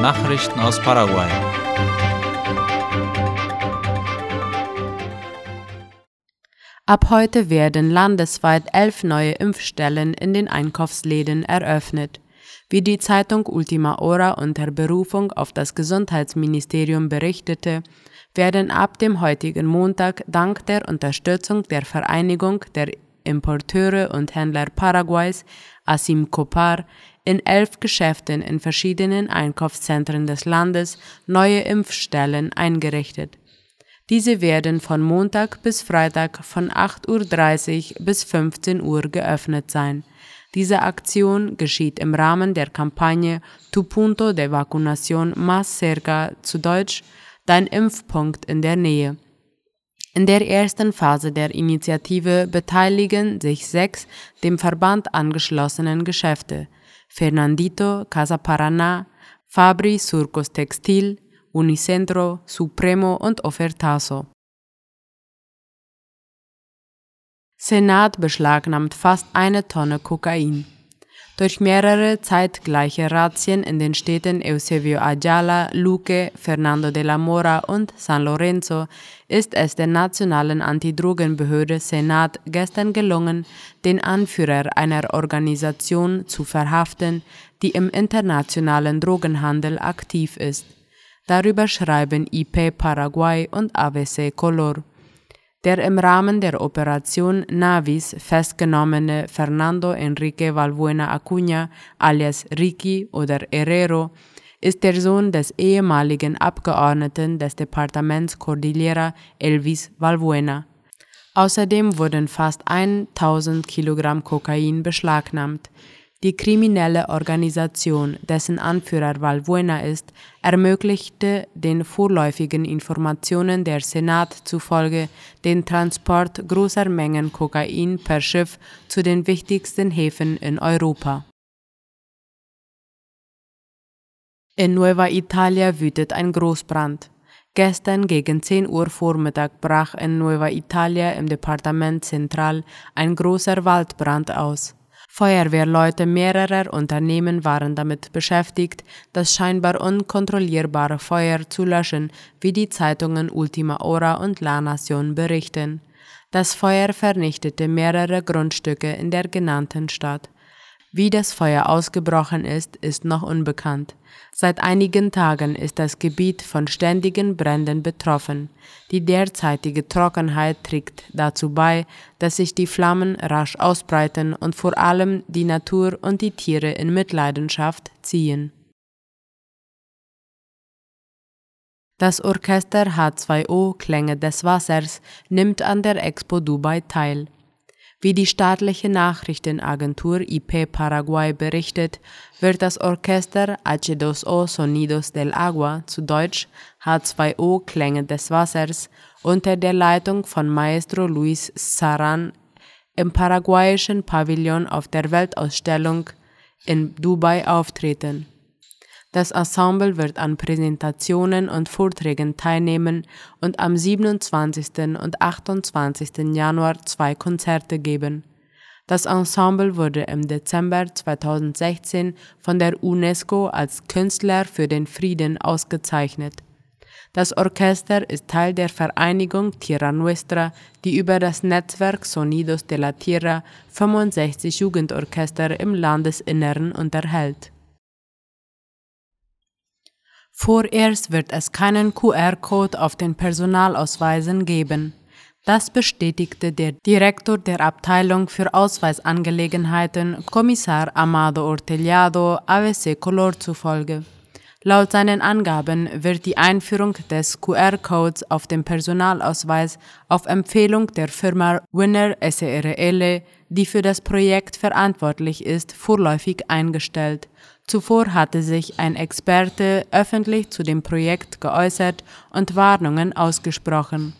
Nachrichten aus Paraguay. Ab heute werden landesweit elf neue Impfstellen in den Einkaufsläden eröffnet. Wie die Zeitung Ultima Hora unter Berufung auf das Gesundheitsministerium berichtete, werden ab dem heutigen Montag dank der Unterstützung der Vereinigung der Importeure und Händler Paraguays, Asim Copar, in elf Geschäften in verschiedenen Einkaufszentren des Landes neue Impfstellen eingerichtet. Diese werden von Montag bis Freitag von 8.30 Uhr bis 15 Uhr geöffnet sein. Diese Aktion geschieht im Rahmen der Kampagne Tu punto de vacunación más cerca, zu Deutsch Dein Impfpunkt in der Nähe. In der ersten Phase der Initiative beteiligen sich sechs dem Verband angeschlossenen Geschäfte Fernandito, Casa Paraná, Fabri Surcos Textil, Unicentro, Supremo und Ofertaso. Senat beschlagnahmt fast eine Tonne Kokain. Durch mehrere zeitgleiche Razzien in den Städten Eusebio Ayala, Luque, Fernando de la Mora und San Lorenzo ist es der nationalen Antidrogenbehörde Senat gestern gelungen, den Anführer einer Organisation zu verhaften, die im internationalen Drogenhandel aktiv ist. Darüber schreiben IP Paraguay und ABC Color. Der im Rahmen der Operation Navis festgenommene Fernando Enrique Valbuena Acuña alias Ricky oder Herrero ist der Sohn des ehemaligen Abgeordneten des Departaments Cordillera Elvis Valbuena. Außerdem wurden fast 1000 Kilogramm Kokain beschlagnahmt. Die kriminelle Organisation, dessen Anführer Valbuena ist, ermöglichte den vorläufigen Informationen der Senat zufolge den Transport großer Mengen Kokain per Schiff zu den wichtigsten Häfen in Europa. In Nueva Italia wütet ein Großbrand. Gestern gegen 10 Uhr Vormittag brach in Nueva Italia im Departement Central ein großer Waldbrand aus. Feuerwehrleute mehrerer Unternehmen waren damit beschäftigt, das scheinbar unkontrollierbare Feuer zu löschen, wie die Zeitungen Ultima Hora und La Nación berichten. Das Feuer vernichtete mehrere Grundstücke in der genannten Stadt. Wie das Feuer ausgebrochen ist, ist noch unbekannt. Seit einigen Tagen ist das Gebiet von ständigen Bränden betroffen. Die derzeitige Trockenheit trägt dazu bei, dass sich die Flammen rasch ausbreiten und vor allem die Natur und die Tiere in Mitleidenschaft ziehen. Das Orchester H2O Klänge des Wassers nimmt an der Expo Dubai teil. Wie die staatliche Nachrichtenagentur IP Paraguay berichtet, wird das Orchester H2O Sonidos del Agua, zu Deutsch H2O Klänge des Wassers, unter der Leitung von Maestro Luis Saran im paraguayischen Pavillon auf der Weltausstellung in Dubai auftreten. Das Ensemble wird an Präsentationen und Vorträgen teilnehmen und am 27. und 28. Januar zwei Konzerte geben. Das Ensemble wurde im Dezember 2016 von der UNESCO als Künstler für den Frieden ausgezeichnet. Das Orchester ist Teil der Vereinigung Tierra Nuestra, die über das Netzwerk Sonidos de la Tierra 65 Jugendorchester im Landesinneren unterhält. Vorerst wird es keinen QR-Code auf den Personalausweisen geben. Das bestätigte der Direktor der Abteilung für Ausweisangelegenheiten, Kommissar Amado Ortellado, AVC Color zufolge. Laut seinen Angaben wird die Einführung des QR-Codes auf dem Personalausweis auf Empfehlung der Firma Winner SRL, die für das Projekt verantwortlich ist, vorläufig eingestellt. Zuvor hatte sich ein Experte öffentlich zu dem Projekt geäußert und Warnungen ausgesprochen.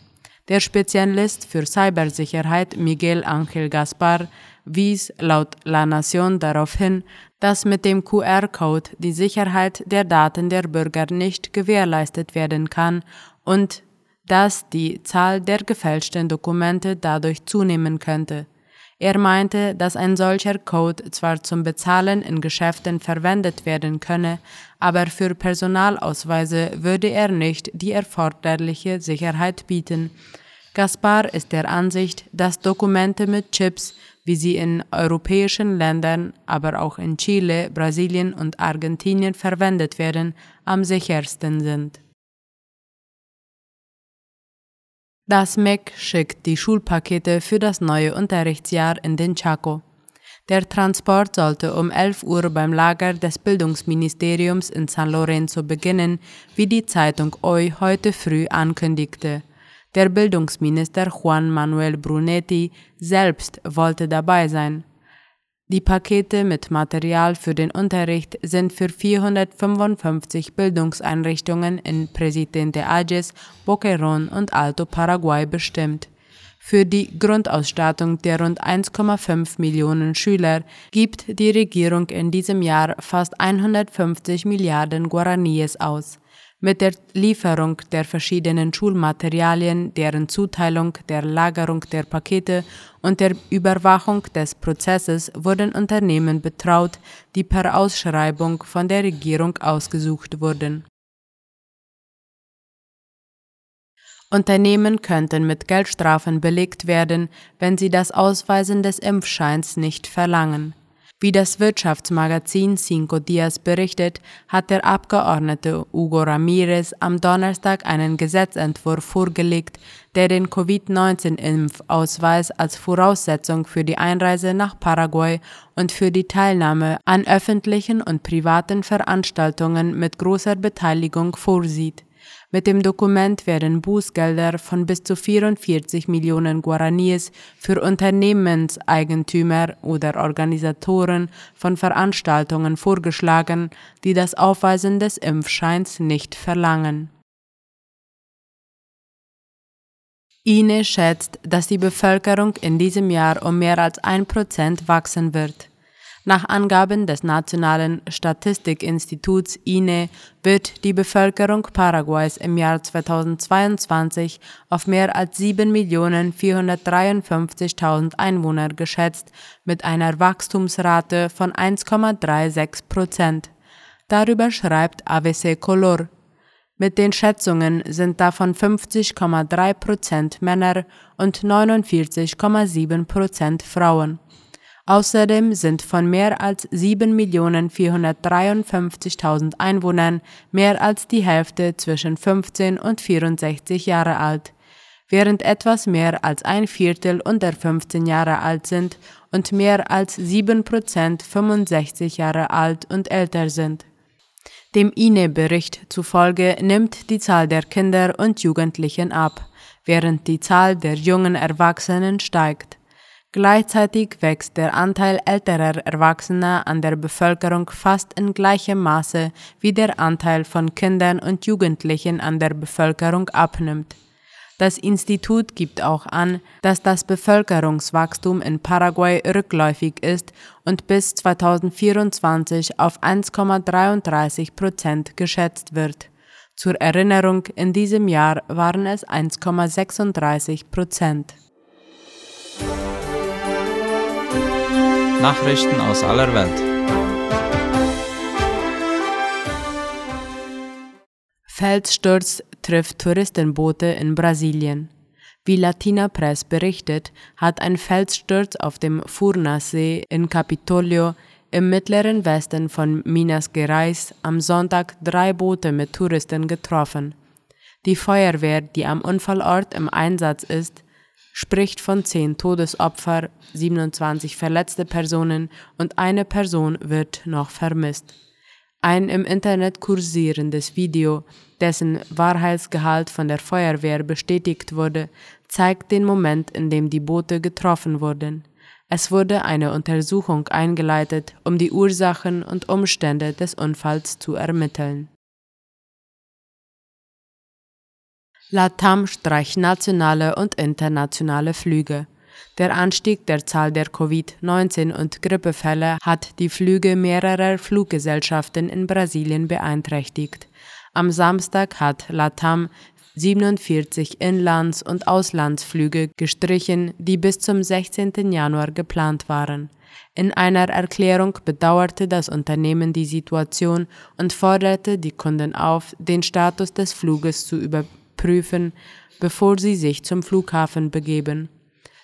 Der Spezialist für Cybersicherheit Miguel Ángel Gaspar wies laut La Nación darauf hin, dass mit dem QR-Code die Sicherheit der Daten der Bürger nicht gewährleistet werden kann und dass die Zahl der gefälschten Dokumente dadurch zunehmen könnte. Er meinte, dass ein solcher Code zwar zum Bezahlen in Geschäften verwendet werden könne, aber für Personalausweise würde er nicht die erforderliche Sicherheit bieten. Gaspar ist der Ansicht, dass Dokumente mit Chips, wie sie in europäischen Ländern, aber auch in Chile, Brasilien und Argentinien verwendet werden, am sichersten sind. Das MEC schickt die Schulpakete für das neue Unterrichtsjahr in den Chaco. Der Transport sollte um 11 Uhr beim Lager des Bildungsministeriums in San Lorenzo beginnen, wie die Zeitung OI heute früh ankündigte. Der Bildungsminister Juan Manuel Brunetti selbst wollte dabei sein. Die Pakete mit Material für den Unterricht sind für 455 Bildungseinrichtungen in Presidente Ages, Boquerón und Alto Paraguay bestimmt. Für die Grundausstattung der rund 1,5 Millionen Schüler gibt die Regierung in diesem Jahr fast 150 Milliarden Guaraníes aus mit der Lieferung der verschiedenen Schulmaterialien, deren Zuteilung, der Lagerung der Pakete und der Überwachung des Prozesses wurden Unternehmen betraut, die per Ausschreibung von der Regierung ausgesucht wurden. Unternehmen könnten mit Geldstrafen belegt werden, wenn sie das Ausweisen des Impfscheins nicht verlangen. Wie das Wirtschaftsmagazin Cinco Dias berichtet, hat der Abgeordnete Hugo Ramirez am Donnerstag einen Gesetzentwurf vorgelegt, der den Covid-19-Impfausweis als Voraussetzung für die Einreise nach Paraguay und für die Teilnahme an öffentlichen und privaten Veranstaltungen mit großer Beteiligung vorsieht. Mit dem Dokument werden Bußgelder von bis zu 44 Millionen Guaraníes für Unternehmenseigentümer oder Organisatoren von Veranstaltungen vorgeschlagen, die das Aufweisen des Impfscheins nicht verlangen. INE schätzt, dass die Bevölkerung in diesem Jahr um mehr als ein Prozent wachsen wird. Nach Angaben des Nationalen Statistikinstituts INE wird die Bevölkerung Paraguays im Jahr 2022 auf mehr als 7.453.000 Einwohner geschätzt, mit einer Wachstumsrate von 1,36 Prozent. Darüber schreibt AVC Color. Mit den Schätzungen sind davon 50,3 Prozent Männer und 49,7 Prozent Frauen. Außerdem sind von mehr als 7.453.000 Einwohnern mehr als die Hälfte zwischen 15 und 64 Jahre alt, während etwas mehr als ein Viertel unter 15 Jahre alt sind und mehr als 7 Prozent 65 Jahre alt und älter sind. Dem INE-Bericht zufolge nimmt die Zahl der Kinder und Jugendlichen ab, während die Zahl der jungen Erwachsenen steigt. Gleichzeitig wächst der Anteil älterer Erwachsener an der Bevölkerung fast in gleichem Maße wie der Anteil von Kindern und Jugendlichen an der Bevölkerung abnimmt. Das Institut gibt auch an, dass das Bevölkerungswachstum in Paraguay rückläufig ist und bis 2024 auf 1,33 Prozent geschätzt wird. Zur Erinnerung, in diesem Jahr waren es 1,36 Prozent. Nachrichten aus aller Welt. Felssturz trifft Touristenboote in Brasilien. Wie Latina Press berichtet, hat ein Felssturz auf dem Furnas-See in Capitolio im mittleren Westen von Minas Gerais am Sonntag drei Boote mit Touristen getroffen. Die Feuerwehr, die am Unfallort im Einsatz ist, spricht von zehn Todesopfer, 27 verletzte Personen und eine Person wird noch vermisst. Ein im Internet kursierendes Video, dessen Wahrheitsgehalt von der Feuerwehr bestätigt wurde, zeigt den Moment, in dem die Boote getroffen wurden. Es wurde eine Untersuchung eingeleitet, um die Ursachen und Umstände des Unfalls zu ermitteln. LATAM streicht nationale und internationale Flüge. Der Anstieg der Zahl der Covid-19 und Grippefälle hat die Flüge mehrerer Fluggesellschaften in Brasilien beeinträchtigt. Am Samstag hat LATAM 47 Inlands- und Auslandsflüge gestrichen, die bis zum 16. Januar geplant waren. In einer Erklärung bedauerte das Unternehmen die Situation und forderte die Kunden auf, den Status des Fluges zu überprüfen, bevor sie sich zum Flughafen begeben.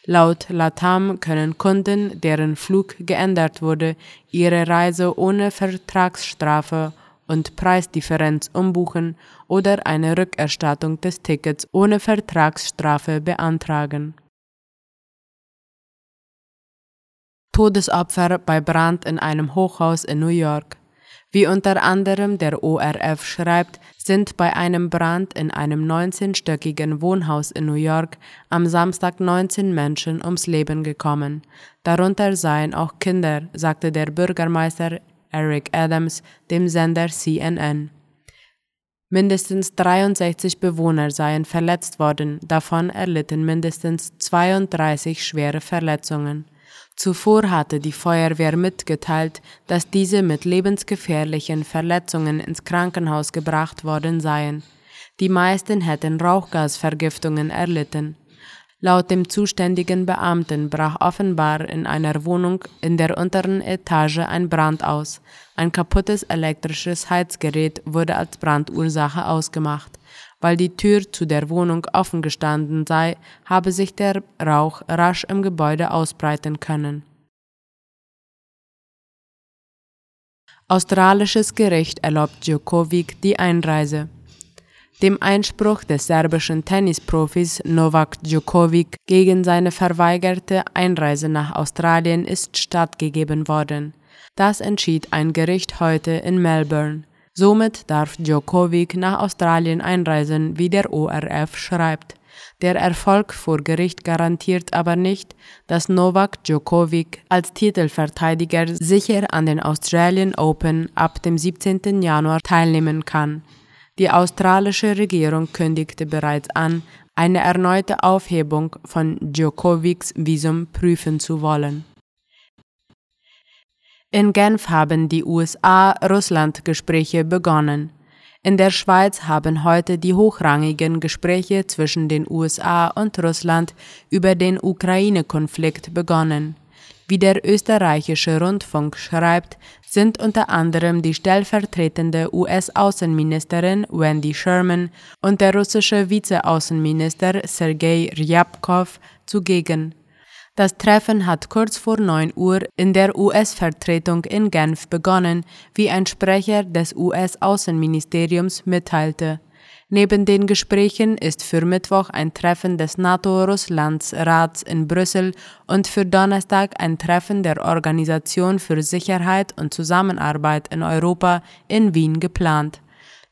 Laut LATAM können Kunden, deren Flug geändert wurde, ihre Reise ohne Vertragsstrafe und Preisdifferenz umbuchen oder eine Rückerstattung des Tickets ohne Vertragsstrafe beantragen. Todesopfer bei Brand in einem Hochhaus in New York. Wie unter anderem der ORF schreibt, sind bei einem Brand in einem 19-stöckigen Wohnhaus in New York am Samstag 19 Menschen ums Leben gekommen. Darunter seien auch Kinder, sagte der Bürgermeister Eric Adams dem Sender CNN. Mindestens 63 Bewohner seien verletzt worden, davon erlitten mindestens 32 schwere Verletzungen. Zuvor hatte die Feuerwehr mitgeteilt, dass diese mit lebensgefährlichen Verletzungen ins Krankenhaus gebracht worden seien. Die meisten hätten Rauchgasvergiftungen erlitten. Laut dem zuständigen Beamten brach offenbar in einer Wohnung in der unteren Etage ein Brand aus. Ein kaputtes elektrisches Heizgerät wurde als Brandursache ausgemacht. Weil die Tür zu der Wohnung offen gestanden sei, habe sich der Rauch rasch im Gebäude ausbreiten können. Australisches Gericht erlaubt Djokovic die Einreise. Dem Einspruch des serbischen Tennisprofis Novak Djokovic gegen seine verweigerte Einreise nach Australien ist stattgegeben worden. Das entschied ein Gericht heute in Melbourne. Somit darf Djokovic nach Australien einreisen, wie der ORF schreibt. Der Erfolg vor Gericht garantiert aber nicht, dass Novak Djokovic als Titelverteidiger sicher an den Australian Open ab dem 17. Januar teilnehmen kann. Die australische Regierung kündigte bereits an, eine erneute Aufhebung von Djokovics Visum prüfen zu wollen. In Genf haben die USA-Russland-Gespräche begonnen. In der Schweiz haben heute die hochrangigen Gespräche zwischen den USA und Russland über den Ukraine-Konflikt begonnen. Wie der österreichische Rundfunk schreibt, sind unter anderem die stellvertretende US-Außenministerin Wendy Sherman und der russische Vizeaußenminister Sergei Ryabkov zugegen. Das Treffen hat kurz vor 9 Uhr in der US-Vertretung in Genf begonnen, wie ein Sprecher des US-Außenministeriums mitteilte. Neben den Gesprächen ist für Mittwoch ein Treffen des NATO-Russlands-Rats in Brüssel und für Donnerstag ein Treffen der Organisation für Sicherheit und Zusammenarbeit in Europa in Wien geplant.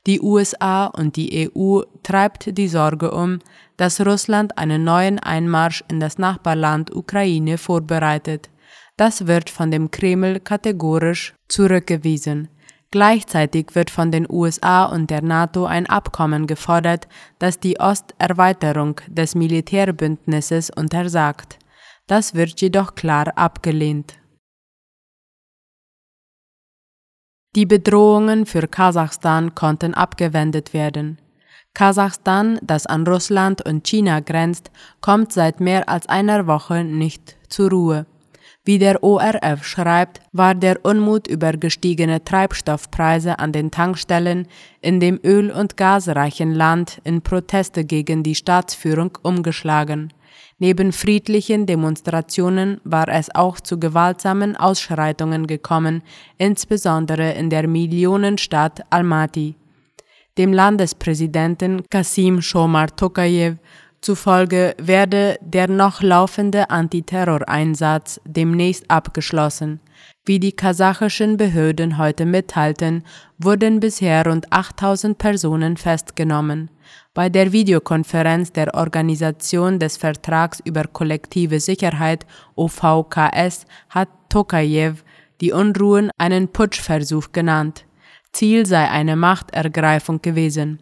Die USA und die EU treibt die Sorge um, dass Russland einen neuen Einmarsch in das Nachbarland Ukraine vorbereitet. Das wird von dem Kreml kategorisch zurückgewiesen. Gleichzeitig wird von den USA und der NATO ein Abkommen gefordert, das die Osterweiterung des Militärbündnisses untersagt. Das wird jedoch klar abgelehnt. Die Bedrohungen für Kasachstan konnten abgewendet werden. Kasachstan, das an Russland und China grenzt, kommt seit mehr als einer Woche nicht zur Ruhe. Wie der ORF schreibt, war der Unmut über gestiegene Treibstoffpreise an den Tankstellen in dem öl- und gasreichen Land in Proteste gegen die Staatsführung umgeschlagen. Neben friedlichen Demonstrationen war es auch zu gewaltsamen Ausschreitungen gekommen, insbesondere in der Millionenstadt Almaty. Dem Landespräsidenten Kasim Shomar Tokayev zufolge werde der noch laufende Antiterroreinsatz demnächst abgeschlossen. Wie die kasachischen Behörden heute mitteilten, wurden bisher rund 8000 Personen festgenommen. Bei der Videokonferenz der Organisation des Vertrags über kollektive Sicherheit OVKS hat Tokayev die Unruhen einen Putschversuch genannt. Ziel sei eine Machtergreifung gewesen.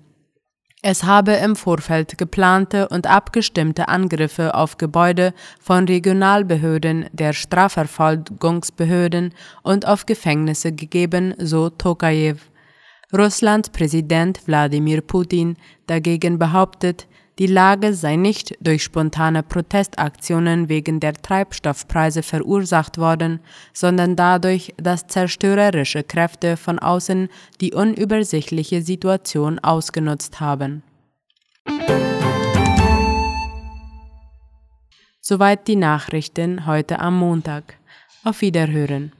Es habe im Vorfeld geplante und abgestimmte Angriffe auf Gebäude von Regionalbehörden der Strafverfolgungsbehörden und auf Gefängnisse gegeben, so Tokayev. Russlands Präsident Wladimir Putin dagegen behauptet, die Lage sei nicht durch spontane Protestaktionen wegen der Treibstoffpreise verursacht worden, sondern dadurch, dass zerstörerische Kräfte von außen die unübersichtliche Situation ausgenutzt haben. Soweit die Nachrichten heute am Montag. Auf Wiederhören.